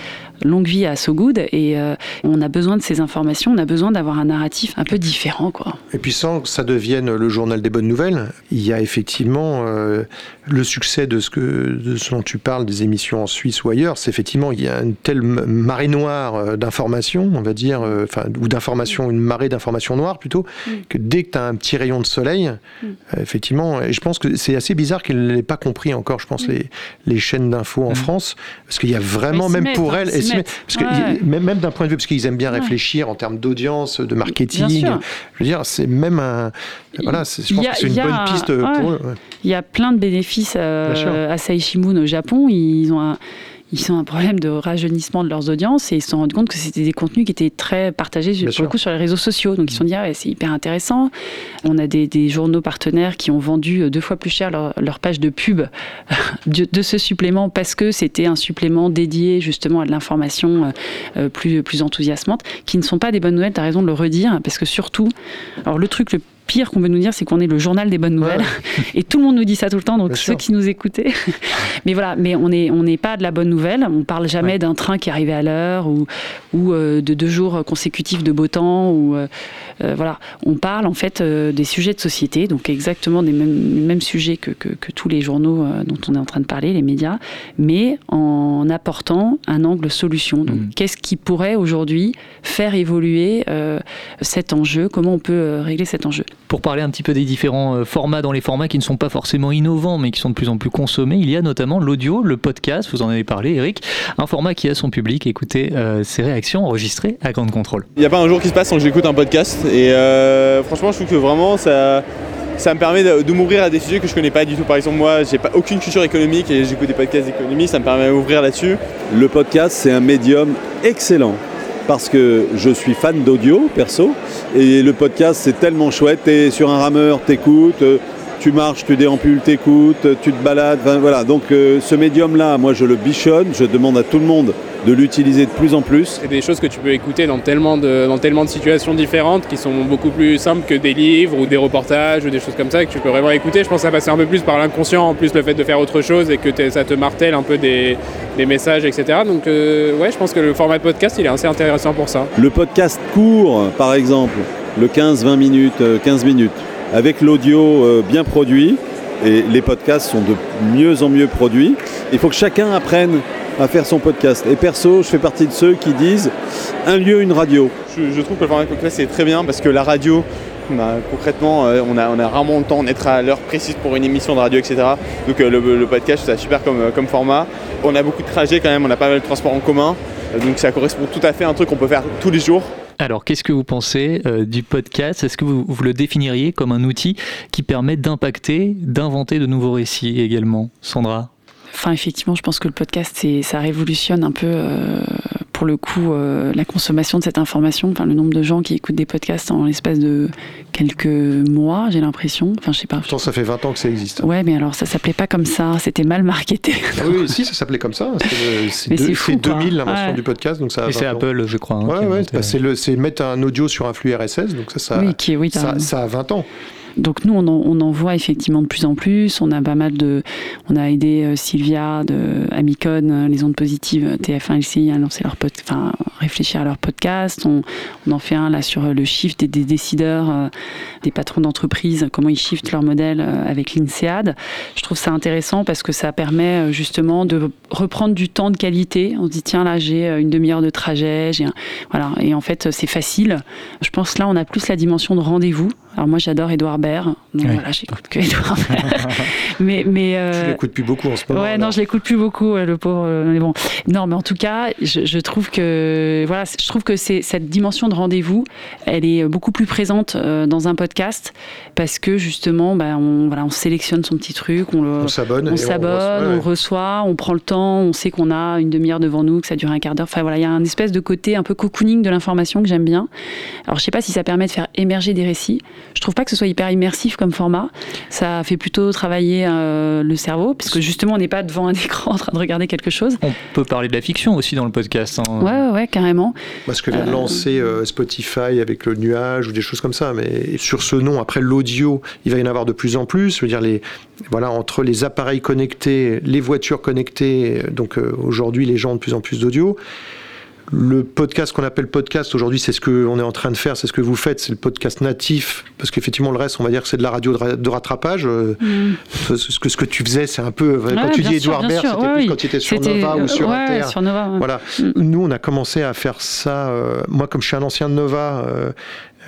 longue vie à So Good. Et euh, on a besoin de ces informations, on a besoin d'avoir un narratif un peu différent. Quoi. Et puis sans que ça devienne le journal des bonnes nouvelles, il y a effectivement euh, le succès de ce, que, de ce dont tu parles, des émissions en Suisse ou ailleurs. C'est effectivement, il y a une telle marée noire euh, d'informations, on va dire, enfin, ou d'informations, une marée d'informations noires plutôt, que dès que tu as un petit rayon de soleil, euh, effectivement, et je pense que c'est assez bizarre qu'elle ne l'ait pas compris encore, je pense, les, les chaînes d'infos en France, parce qu'il y a vraiment, même pour hein, elles, mettent. parce que Ouais. même, même d'un point de vue, parce qu'ils aiment bien réfléchir en termes d'audience, de marketing, je veux dire, c'est même un. Voilà, je pense a- que c'est une bonne un- piste ouais. pour eux. Il y a plein de bénéfices euh, sûr. à Saishimun au Japon. Ils ont un, ils ont un problème de rajeunissement de leurs audiences et ils se sont rendus compte que c'était des contenus qui étaient très partagés Bien pour sûr. le coup sur les réseaux sociaux. Donc ils se sont dit ah ouais, c'est hyper intéressant. On a des, des journaux partenaires qui ont vendu euh, deux fois plus cher leur, leur page de pub [laughs] de, de ce supplément parce que c'était un supplément dédié justement à de l'information euh, euh, plus, plus enthousiasmante, qui ne sont pas des bonnes nouvelles. Tu as raison de le redire parce que surtout, alors le truc le pire qu'on veut nous dire, c'est qu'on est le journal des bonnes nouvelles. [laughs] Et tout le monde nous dit ça tout le temps, donc Bien ceux sûr. qui nous écoutaient. [laughs] mais voilà, mais on n'est on pas de la bonne nouvelle. On parle jamais d'un train qui arrivait à l'heure ou, ou euh, de deux jours consécutifs de beau temps. Ou, euh, euh, voilà. On parle en fait euh, des sujets de société, donc exactement des mêmes, mêmes sujets que, que, que tous les journaux dont on est en train de parler, les médias, mais en apportant un angle solution. Donc, qu'est-ce qui pourrait aujourd'hui faire évoluer cet enjeu? Comment on peut régler cet enjeu? Pour parler un petit peu des différents euh, formats dans les formats qui ne sont pas forcément innovants mais qui sont de plus en plus consommés, il y a notamment l'audio, le podcast, vous en avez parlé Eric, un format qui a son public, écoutez euh, ses réactions enregistrées à Grande Contrôle. Il n'y a pas un jour qui se passe sans que j'écoute un podcast et euh, franchement je trouve que vraiment ça, ça me permet de, de m'ouvrir à des sujets que je connais pas du tout. Par exemple moi j'ai pas aucune culture économique et j'écoute des podcasts d'économie, ça me permet d'ouvrir là-dessus. Le podcast, c'est un médium excellent parce que je suis fan d'audio perso et le podcast c'est tellement chouette. T'es sur un rameur, t'écoutes, euh, tu marches, tu déampules, t'écoutes, tu te balades. enfin, voilà. Donc euh, ce médium-là, moi je le bichonne. Je demande à tout le monde de l'utiliser de plus en plus. C'est des choses que tu peux écouter dans tellement, de, dans tellement de situations différentes qui sont beaucoup plus simples que des livres ou des reportages ou des choses comme ça que tu peux vraiment écouter. Je pense que ça passe un peu plus par l'inconscient, en plus le fait de faire autre chose et que ça te martèle un peu des, des messages, etc. Donc euh, ouais, je pense que le format de podcast, il est assez intéressant pour ça. Le podcast court, par exemple, le 15-20 minutes, euh, 15 minutes, avec l'audio euh, bien produit, et les podcasts sont de mieux en mieux produits, il faut que chacun apprenne à faire son podcast. Et perso, je fais partie de ceux qui disent un lieu, une radio. Je, trouve que le format podcast c'est très bien parce que la radio, bah, concrètement, euh, on, a, rarement le temps d'être à l'heure précise pour une émission de radio, etc. Donc euh, le, podcast, c'est super comme, format. On a beaucoup de trajets quand même, on a pas mal de transports en commun. Donc ça correspond tout à fait à un truc qu'on peut faire tous les jours. Alors, qu'est-ce que vous pensez euh, du podcast? Est-ce que vous, le définiriez comme un outil qui permet d'impacter, d'inventer de nouveaux récits également Sandra? Enfin, effectivement, je pense que le podcast, ça révolutionne un peu, euh, pour le coup, euh, la consommation de cette information. Enfin, le nombre de gens qui écoutent des podcasts en l'espace de quelques mois, j'ai l'impression. Enfin, je sais pas. Pourtant, ça fait 20 ans que ça existe. Ouais, mais alors ça s'appelait pas comme ça. C'était mal marketé. Ah oui, si, ça s'appelait comme ça. C'est le- [laughs] C'est Mais deux- c'est fou, c'est quoi. 2000 l'invention Ouais. du podcast, donc ça. c'est 20 ans. Apple, je crois. hein, Ouais, ouais, bah, c'est le, c'est mettre un audio sur un flux RSS, donc ça, ça, Oui, qui- oui, t'as ça, raison. ça a 20 ans. Donc nous, on en, voit effectivement de plus en plus. On a pas mal de, on a aidé euh, Sylvia de Amicon, euh, les ondes positives, euh, TF1 LCI à lancer leur enfin réfléchir à leur podcast. On, en fait un là sur le shift des, décideurs, des patrons d'entreprise, comment ils shiftent leur modèle avec l'INSEAD. Je trouve ça intéressant parce que ça permet justement de reprendre du temps de qualité. On se dit tiens là j'ai une demi-heure de trajet, voilà et en fait c'est facile. Je pense là on a plus la dimension de rendez-vous. Alors moi j'adore Edouard Baird, donc voilà j'écoute que Edouard [laughs] mais mais euh, Tu l'écoutes plus beaucoup en ce moment. Ouais, alors. non, je l'écoute plus beaucoup, le pauvre. euh, Mais bon, non, mais en tout cas, je, je trouve que voilà, je trouve que c'est cette dimension de rendez-vous, elle est beaucoup plus présente euh, dans un podcast parce que justement, bah, on voilà, on sélectionne son petit truc, on le, On s'abonne on on s'abonne, on ouais. le reçoit, on prend le temps, on sait qu'on a une demi-heure devant nous, que ça dure un quart d'heure. Enfin voilà, il y a un espèce de côté un peu cocooning de l'information que j'aime bien. Alors je sais pas si ça permet de faire émerger des récits. Je trouve pas que ce soit hyper immersif comme format. Ça fait plutôt travailler euh, le cerveau, puisque justement on n'est pas devant un [laughs] écran en train de regarder quelque chose. On peut parler de la fiction aussi dans le podcast. hein. Ouais, ouais, ouais, carrément. Parce que vient de Euh, lancer euh, Spotify avec le nuage ou des choses comme ça. Mais sur ce nom, après l'audio, il va y en avoir de plus en plus. Je veux dire, les, voilà, entre les appareils connectés, les voitures connectées, donc euh, aujourd'hui les gens ont de plus en plus d'audio. Le podcast qu'on appelle podcast aujourd'hui, c'est ce qu'on est en train de faire, c'est ce que vous faites, c'est le podcast natif, parce qu'effectivement le reste, on va dire que c'est de la radio de, ra- de rattrapage. euh, Mm. Ce que, ce que tu faisais, c'est un peu. Ouais, quand tu dis sûr, Edouard Baird, c'était ouais, plus oui. quand tu étais sur Nova ou sur ouais, Inter. sur Nova. Voilà. Nous, on a commencé à faire ça. euh, moi, comme je suis un ancien de Nova, euh,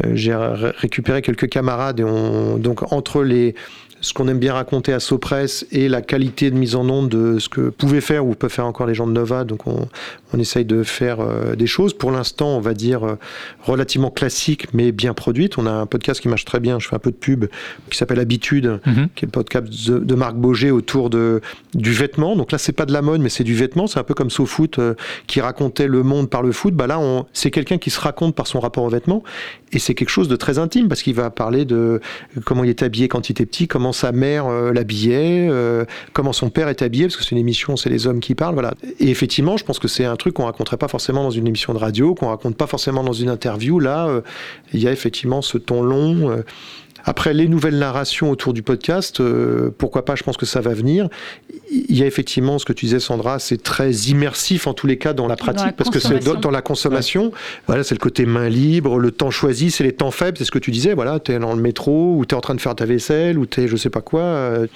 euh, j'ai ré- récupéré quelques camarades et on, donc entre les ce qu'on aime bien raconter à Sopress et la qualité de mise en onde de ce que pouvaient faire ou peuvent faire encore les gens de Nova. Donc on, on essaye de faire euh, des choses. Pour l'instant, on va dire euh, relativement classiques mais bien produites. On a un podcast qui marche très bien. Je fais un peu de pub qui s'appelle Habitude, Mhm. qui est le podcast de, de Marc Boger autour de du vêtement. Donc là, c'est pas de la mode, mais c'est du vêtement. C'est un peu comme SoFoot euh, qui racontait le monde par le foot. Bah là, c'est quelqu'un qui se raconte par son rapport au vêtement, et c'est quelque chose de très intime parce qu'il va parler de comment il est habillé quand il était petit, comment sa mère euh, l'habillait, euh, comment son père est habillé, parce que c'est une émission, c'est les hommes qui parlent, voilà. Et effectivement, je pense que c'est un truc qu'on raconterait pas forcément dans une émission de radio, qu'on raconte pas forcément dans une interview. Là, euh, il y a effectivement ce ton long. Après, les nouvelles narrations autour du podcast, euh, pourquoi pas, je pense que ça va venir. Il y a effectivement ce que tu disais, Sandra, c'est très immersif en tous les cas dans la pratique, la parce que c'est dans la consommation. Voilà, c'est le côté main libre, le temps choisi, c'est les temps faibles, c'est ce que tu disais. Voilà, tu es dans le métro, ou tu es en train de faire ta vaisselle, ou tu es je sais pas quoi. euh,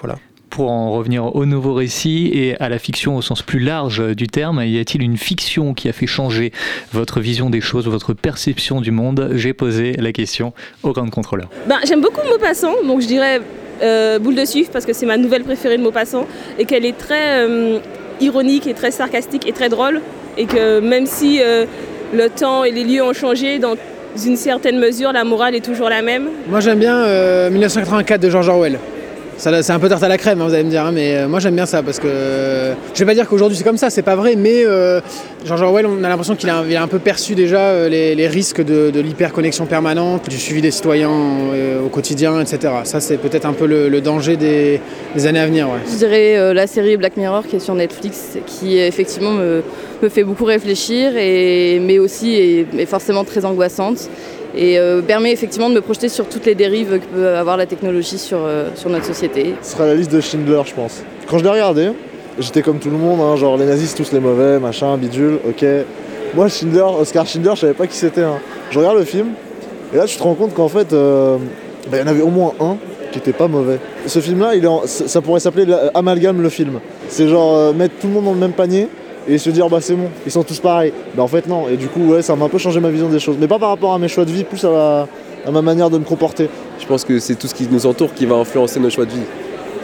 voilà. Pour en revenir au nouveau récit et à la fiction au sens plus large du terme, y a-t-il une fiction qui a fait changer votre vision des choses, votre perception du monde? J'ai posé la question au grand contrôleur. Ben, J'aime beaucoup Maupassant, donc je dirais euh, Boule de Suif parce que c'est ma nouvelle préférée de Maupassant et qu'elle est très euh, ironique et très sarcastique et très drôle et que même si euh, le temps et les lieux ont changé, dans une certaine mesure, la morale est toujours la même. Moi j'aime bien euh, 1984 de George Orwell. C'est un peu tarte à la crème, hein, vous allez me dire, hein, mais euh, moi j'aime bien ça parce que euh, je vais pas dire qu'aujourd'hui c'est comme ça, c'est pas vrai, mais euh, George Orwell, on a l'impression qu'il a, a un peu perçu déjà euh, les, les risques de, de l'hyperconnexion permanente, du suivi des citoyens euh, au quotidien, etc. Ça, c'est peut-être un peu le, danger des, des années à venir. Je dirais la série Black Mirror qui est sur Netflix, qui effectivement me, fait beaucoup réfléchir, et, mais aussi est forcément très angoissante et euh, permet effectivement de me projeter sur toutes les dérives que peut avoir la technologie sur, euh, sur notre société. Ce sera la liste de Schindler, je pense. Quand je l'ai regardé, j'étais comme tout le monde, hein, genre les nazis, tous les mauvais, machin, bidule, ok. Moi, Schindler, Oscar Schindler, je savais pas qui c'était. hein. Je regarde le film, et là, tu te rends compte qu'en fait, euh, bah, il y en avait au moins un qui était pas mauvais. Ce film-là, il est ça pourrait s'appeler Amalgame le film. C'est genre mettre tout le monde dans le même panier et se dire bah c'est bon, ils sont tous pareils. Bah en fait non, et du coup ouais ça m'a un peu changé ma vision des choses. Mais pas par rapport à mes choix de vie, plus à, la- à ma manière de me comporter. Je pense que c'est tout ce qui nous entoure qui va influencer nos choix de vie.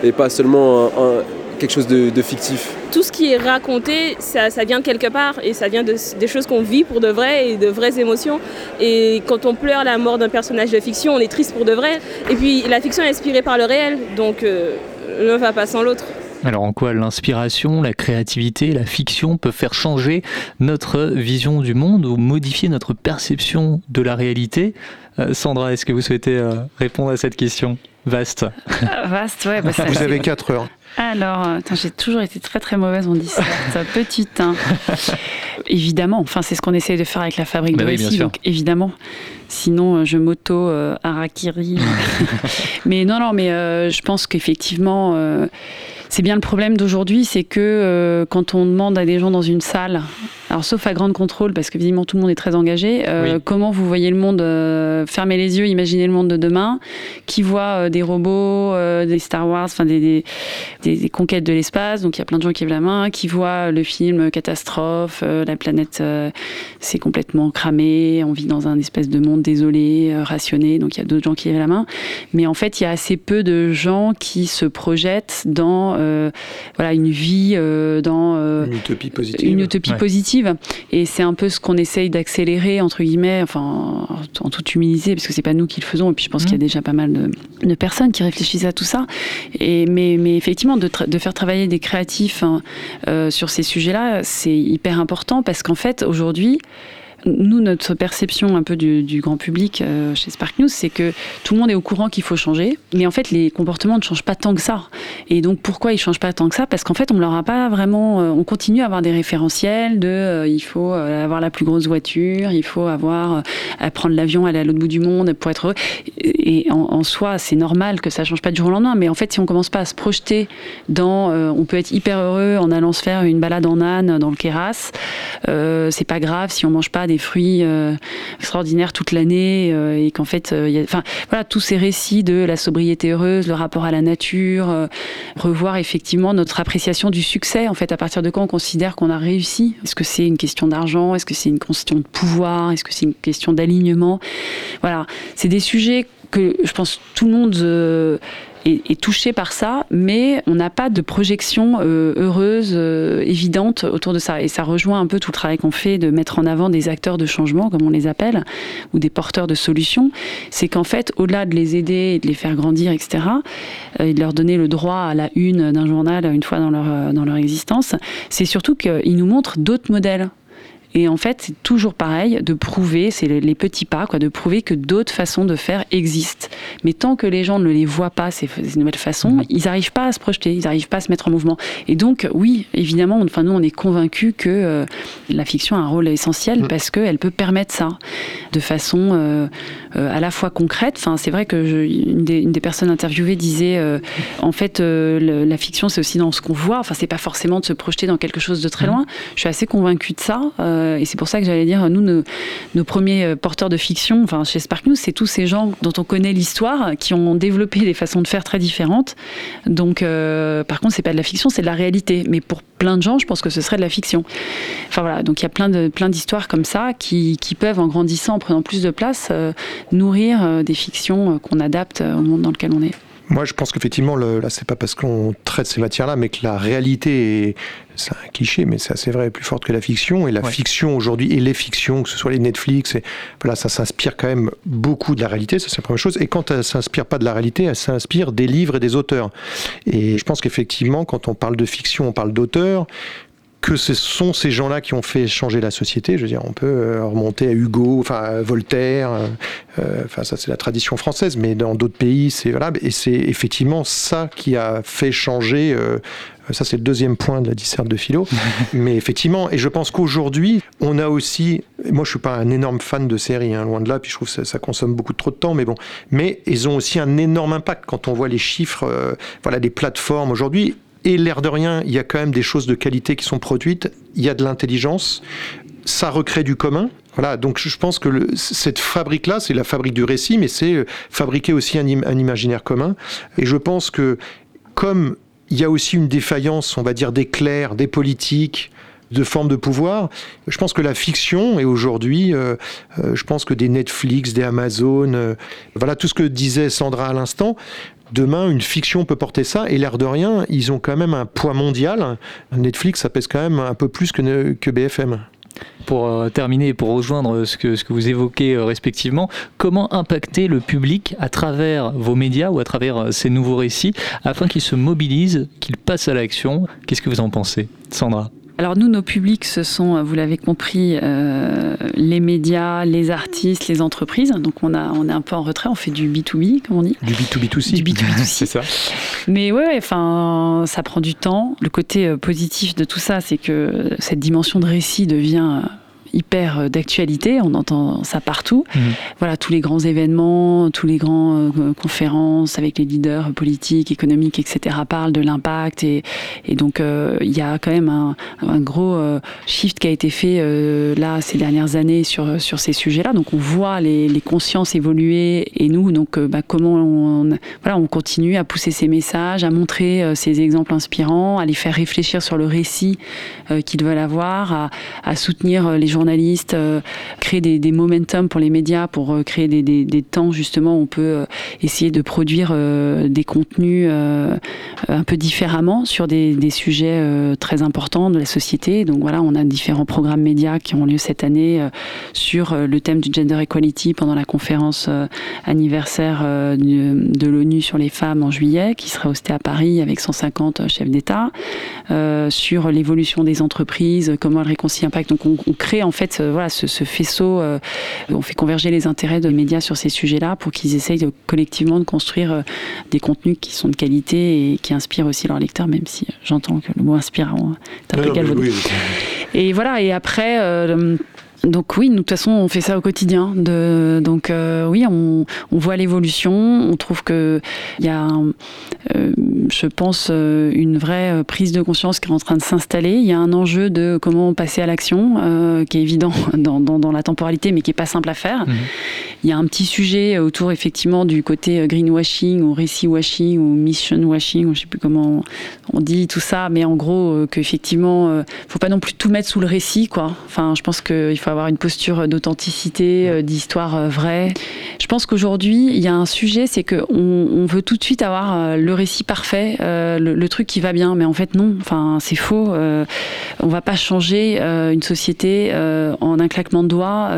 Et pas seulement un- un- quelque chose de, de fictif. Tout ce qui est raconté, ça, ça vient de quelque part et ça vient de, des choses qu'on vit pour de vrai et de vraies émotions. Et quand on pleure la mort d'un personnage de fiction, on est triste pour de vrai. Et puis la fiction est inspirée par le réel, donc euh, l'un va pas sans l'autre. Alors en quoi l'inspiration, la créativité, la fiction peuvent faire changer notre vision du monde ou modifier notre perception de la réalité? Euh, Sandra, est-ce que vous souhaitez euh, répondre à cette question? Vaste. Ah, Vaste, ouais. bah, [laughs] ça- Vous avez 4 heures. Alors, euh, j'ai toujours été très très mauvaise en dissert. [laughs] Petite, hein. Évidemment, enfin, c'est ce qu'on essaye de faire avec la fabrique Bah de oui, récits, donc évidemment. Sinon, euh, je m'auto euh, harakiri. [laughs] mais non, non, mais euh, je pense qu'effectivement, c'est bien le problème d'aujourd'hui, c'est que quand on demande à des gens dans une salle, alors sauf à grande contrôle, parce que visiblement tout le monde est très engagé, Oui. comment vous voyez le monde Fermez les yeux, imaginez le monde de demain, qui voit des robots, des Star Wars, enfin des, des, des- des conquêtes de l'espace, donc il y a plein de gens qui lèvent la main, qui voient le film Catastrophe, la planète s'est complètement cramée, on vit dans un espèce de monde désolé, euh, rationné, donc il y a d'autres gens qui lèvent la main. Mais en fait, il y a assez peu de gens qui se projettent dans euh, voilà, une vie, euh, dans euh, Une utopie positive. une utopie Ouais. positive. Et c'est un peu ce qu'on essaye d'accélérer, entre guillemets, enfin, en toute humilité, parce que c'est pas nous qui le faisons. Et puis je pense qu'il y a déjà pas mal de, de personnes qui réfléchissent à tout ça. Et, mais, mais effectivement, de, tra- de faire travailler des créatifs hein, euh, sur ces sujets-là, c'est hyper important parce qu'en fait, aujourd'hui, nous, notre perception un peu du, grand public euh, chez Spark News, c'est que tout le monde est au courant qu'il faut changer, mais en fait, les comportements ne changent pas tant que ça. Et donc, pourquoi ils changent pas tant que ça? Parce qu'en fait, on leur a pas vraiment. euh, on continue à avoir des référentiels de euh, il faut avoir la plus grosse voiture, il faut avoir à prendre l'avion, aller à l'autre bout du monde pour être heureux. Et, en, soi, c'est normal que ça change pas du jour au lendemain, mais en fait, si on commence pas à se projeter dans, on peut être hyper heureux en allant se faire une balade en âne dans le Kéras. Euh, c'est pas grave si on mange pas des fruits euh, extraordinaires toute l'année euh, et qu'en fait, euh, enfin, voilà, tous ces récits de la sobriété heureuse, le rapport à la nature, revoir effectivement notre appréciation du succès. En fait, à partir de quand on considère qu'on a réussi? Est-ce que c'est une question d'argent? Est-ce que c'est une question de pouvoir? Est-ce que c'est une question d'alignement? Voilà, c'est des sujets que je pense tout le monde est, touché par ça, mais on n'a pas de projection euh, heureuse, euh, évidente autour de ça. Et ça rejoint un peu tout le travail qu'on fait de mettre en avant des acteurs de changement, comme on les appelle, ou des porteurs de solutions. C'est qu'en fait, au-delà de les aider et de les faire grandir, etc., euh, et de leur donner le droit à la une d'un journal une fois dans leur, dans leur existence, c'est surtout qu'ils nous montrent d'autres modèles. Et en fait, c'est toujours pareil, de prouver, c'est les petits pas, quoi, de prouver que d'autres façons de faire existent. Mais tant que les gens ne les voient pas, ces, ces nouvelles façons, ils n'arrivent pas à se projeter, ils n'arrivent pas à se mettre en mouvement. Et donc, oui, évidemment, enfin, nous, on est convaincus que euh, la fiction a un rôle essentiel parce qu'elle peut permettre ça de façon euh, euh, à la fois concrète. Enfin, c'est vrai que je- une, des, une des personnes interviewées disait, en fait, le- la fiction, c'est aussi dans ce qu'on voit. Enfin, c'est pas forcément de se projeter dans quelque chose de très loin. Je suis assez convaincue de ça. Euh, et c'est pour ça que j'allais dire, nous, nos, premiers euh, porteurs de fiction, enfin, chez Spark News, c'est tous ces gens dont on connaît l'histoire, qui ont développé des façons de faire très différentes. Donc, euh, par contre, c'est pas de la fiction, c'est de la réalité. Mais pour plein de gens, je pense que ce serait de la fiction. Enfin voilà, donc il y a plein de plein d'histoires comme ça qui, peuvent, en grandissant, en prenant plus de place, nourrir des fictions qu'on adapte au monde dans lequel on est. Moi, je pense qu'effectivement, là, c'est pas parce qu'on traite ces matières-là, mais que la réalité est, c'est un cliché, mais c'est assez vrai, est plus forte que la fiction. Et la Ouais. fiction aujourd'hui, et les fictions, que ce soit les Netflix, et, voilà, ça s'inspire quand même beaucoup de la réalité, ça c'est la première chose. Et quand elle s'inspire pas de la réalité, elle s'inspire des livres et des auteurs. Et je pense qu'effectivement, quand on parle de fiction, on parle d'auteurs que ce sont ces gens-là qui ont fait changer la société. Je veux dire, on peut euh, remonter à Hugo, enfin à Voltaire. euh, euh, Enfin, ça c'est la tradition française, mais dans d'autres pays, c'est voilà. Et c'est effectivement ça qui a fait changer. euh, ça, c'est le deuxième point de la disserte de philo. [laughs] mais effectivement, et je pense qu'aujourd'hui, on a aussi. Moi, je suis pas un énorme fan de séries, hein, loin de là. Puis je trouve que ça, ça consomme beaucoup trop de temps, mais bon. Mais ils ont aussi un énorme impact quand on voit les chiffres. euh, voilà, des plateformes aujourd'hui. Et l'air de rien, il y a quand même des choses de qualité qui sont produites. Il y a de l'intelligence. Ça recrée du commun. Voilà, donc je pense que cette fabrique-là, c'est la fabrique du récit, mais c'est euh, fabriquer aussi un, im- un imaginaire commun. Et je pense que comme il y a aussi une défaillance, on va dire, des clercs, des politiques, de formes de pouvoir. Je pense que la fiction, et aujourd'hui, euh, euh, je pense que des Netflix, des Amazon, voilà tout ce que disait Sandra à l'instant, Demain, une fiction peut porter ça, et l'air de rien, ils ont quand même un poids mondial. Netflix, ça pèse quand même un peu plus que, BFM. Pour euh, terminer et pour rejoindre ce que, ce que vous évoquez euh, respectivement, comment impacter le public à travers vos médias ou à travers euh, ces nouveaux récits afin qu'il se mobilise, qu'il passe à l'action? Qu'est-ce que vous en pensez Sandra? Alors nous, nos publics, ce sont, euh, vous l'avez compris, euh, les médias, les artistes, les entreprises. Donc on, a, on est un peu en retrait, on fait du B2B, comme on dit. Du B2B2C. Du B2B2C. [laughs] C'est ça. Mais ouais, ouais, enfin, ça prend du temps. Le côté euh, positif de tout ça, c'est que cette dimension de récit devient hyper euh, d'actualité. On entend ça partout. Voilà, tous les grands événements, tous les grands euh, conférences avec les leaders politiques, économiques, etc. parlent de l'impact et, et donc euh, il y a quand même un, un gros euh, shift qui a été fait là ces dernières années sur sur ces sujets-là. Donc on voit les, les consciences évoluer et nous donc bah, comment on, voilà on continue à pousser ces messages, à montrer ces exemples inspirants, à les faire réfléchir sur le récit qu'ils veulent avoir, à, à soutenir les journalistes, euh, créer des, des momentum pour les médias, pour euh, créer des, des- temps justement où on peut euh, essayer de produire des contenus un peu différemment sur des, sujets très importants de la société. Donc voilà, on a différents programmes médias qui ont lieu cette année sur le thème du gender equality pendant la conférence anniversaire de l'ONU sur les femmes en juillet, qui sera hostée à Paris avec 150 chefs d'État, sur l'évolution des entreprises, comment elles réconcilient impact. Donc on, on crée en fait euh, voilà, ce, ce faisceau, euh, on fait converger les intérêts de médias sur ces sujets-là pour qu'ils essayent de- collectivement de construire euh, des contenus qui sont de qualité et qui inspirent aussi leurs lecteurs, même si j'entends que le mot inspirant est un peu galvaudé. Et voilà, et après. euh, donc oui, nous, de toute façon, on fait ça au quotidien. De, donc euh, oui, on, on voit l'évolution. On trouve que il y a, un- euh, je pense, euh, une vraie prise de conscience qui est en train de s'installer. Il y a un enjeu de comment passer à l'action, euh, qui est évident [laughs] dans, dans- dans la temporalité, mais qui est pas simple à faire. Il y a un petit sujet autour effectivement du côté greenwashing ou récit washing ou mission washing, je sais plus comment on dit tout ça, mais en gros qu'effectivement, faut pas non plus tout mettre sous le récit, quoi. Enfin, je pense qu'il faut avoir une posture d'authenticité, euh, d'histoire euh, vraie. Je pense qu'aujourd'hui, il y a un sujet, c'est que on, veut tout de suite avoir euh, le récit parfait, le, truc qui va bien, mais en fait non. Enfin, c'est faux. On va pas changer une société en un claquement de doigts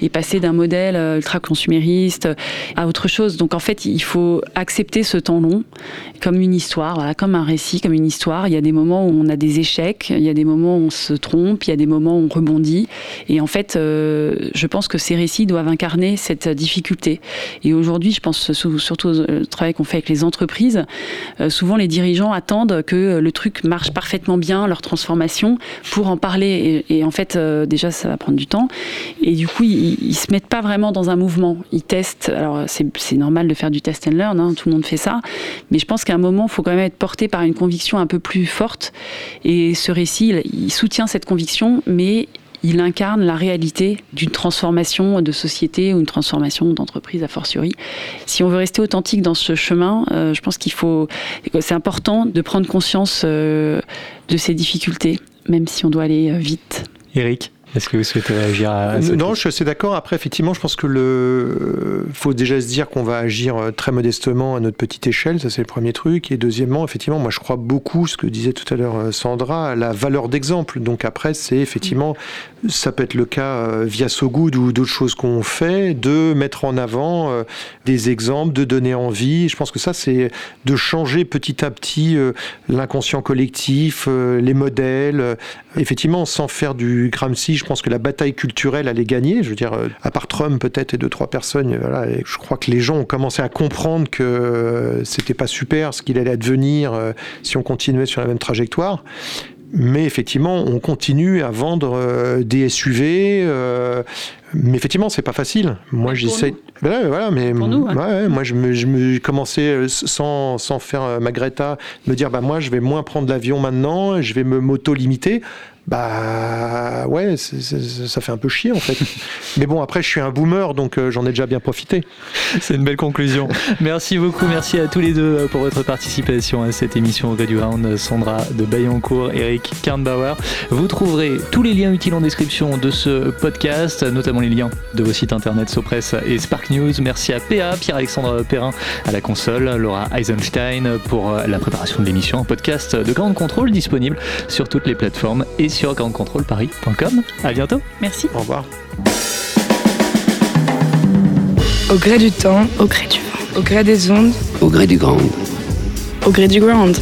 et passer d'un modèle ultra consumériste à autre chose. Donc en fait, il faut accepter ce temps long comme une histoire, comme un récit, comme une histoire. Il y a des moments où on a des échecs, il y a des moments où on se trompe, il y a des moments où on rebondit. Et en fait, euh, je pense que ces récits doivent incarner cette difficulté. Et aujourd'hui, je pense surtout au travail qu'on fait avec les entreprises, euh, souvent les dirigeants attendent que le truc marche parfaitement bien, leur transformation, pour en parler. Et, en fait, euh, déjà, ça va prendre du temps. Et du coup, ils, ils se mettent pas vraiment dans un mouvement. Ils testent. Alors, c'est normal de faire du test and learn, hein, tout le monde fait ça. Mais je pense qu'à un moment, il faut quand même être porté par une conviction un peu plus forte. Et ce récit, il, il soutient cette conviction, mais il incarne la réalité d'une transformation de société ou une transformation d'entreprise a fortiori. Si on veut rester authentique dans ce chemin, euh, je pense qu'il faut, c'est important de prendre conscience euh, de ces difficultés, même si on doit aller euh, vite. Eric Est-ce que vous souhaitez réagir à, ça Non, je suis assez d'accord. Après, effectivement, je pense que le faut déjà se dire qu'on va agir très modestement à notre petite échelle. Ça, c'est le premier truc. Et deuxièmement, effectivement, moi, je crois beaucoup, ce que disait tout à l'heure Sandra, à la valeur d'exemple. Donc après, c'est effectivement, ça peut être le cas euh, via So Good ou d'autres choses qu'on fait, de mettre en avant des exemples, de donner envie. Je pense que ça, c'est de changer petit à petit l'inconscient collectif, les modèles. Effectivement, sans faire du Gramsci, je pense que la bataille culturelle, elle est gagnée. Je veux dire, à part Trump peut-être et deux, trois personnes, voilà, je crois que les gens ont commencé à comprendre que c'était pas super ce qu'il allait advenir euh, si on continuait sur la même trajectoire. Mais effectivement, on continue à vendre euh, des SUV. Euh, mais effectivement, c'est pas facile. Moi, j'essaie. Voilà, mais nous, hein. ouais, moi, je me, je me commençais sans, sans faire ma Greta, me dire bah moi, je vais moins prendre l'avion maintenant, je vais me m'auto-limiter. Bah ouais, ça fait un peu chier en fait. [laughs] Mais bon, après, je suis un boomer, donc euh, j'en ai déjà bien profité. C'est une belle conclusion. merci beaucoup, merci à tous les deux euh, pour votre participation à cette émission au du Round. Sandra de Bayoncourt, Eric Karnbauer. Vous trouverez tous les liens utiles en description de ce podcast, notamment les liens de vos sites internet Sopress et Spark News. Merci à PA, Pierre-Alexandre Perrin à la console, Laura Eisenstein pour euh, la préparation de l'émission, un podcast de Grand Contrôle disponible sur toutes les plateformes et sur grandcontrôleparis.com. À bientôt. Merci. Au revoir. Au gré du temps, au gré du vent, au gré des ondes, Au gré du grand. au gré du ground.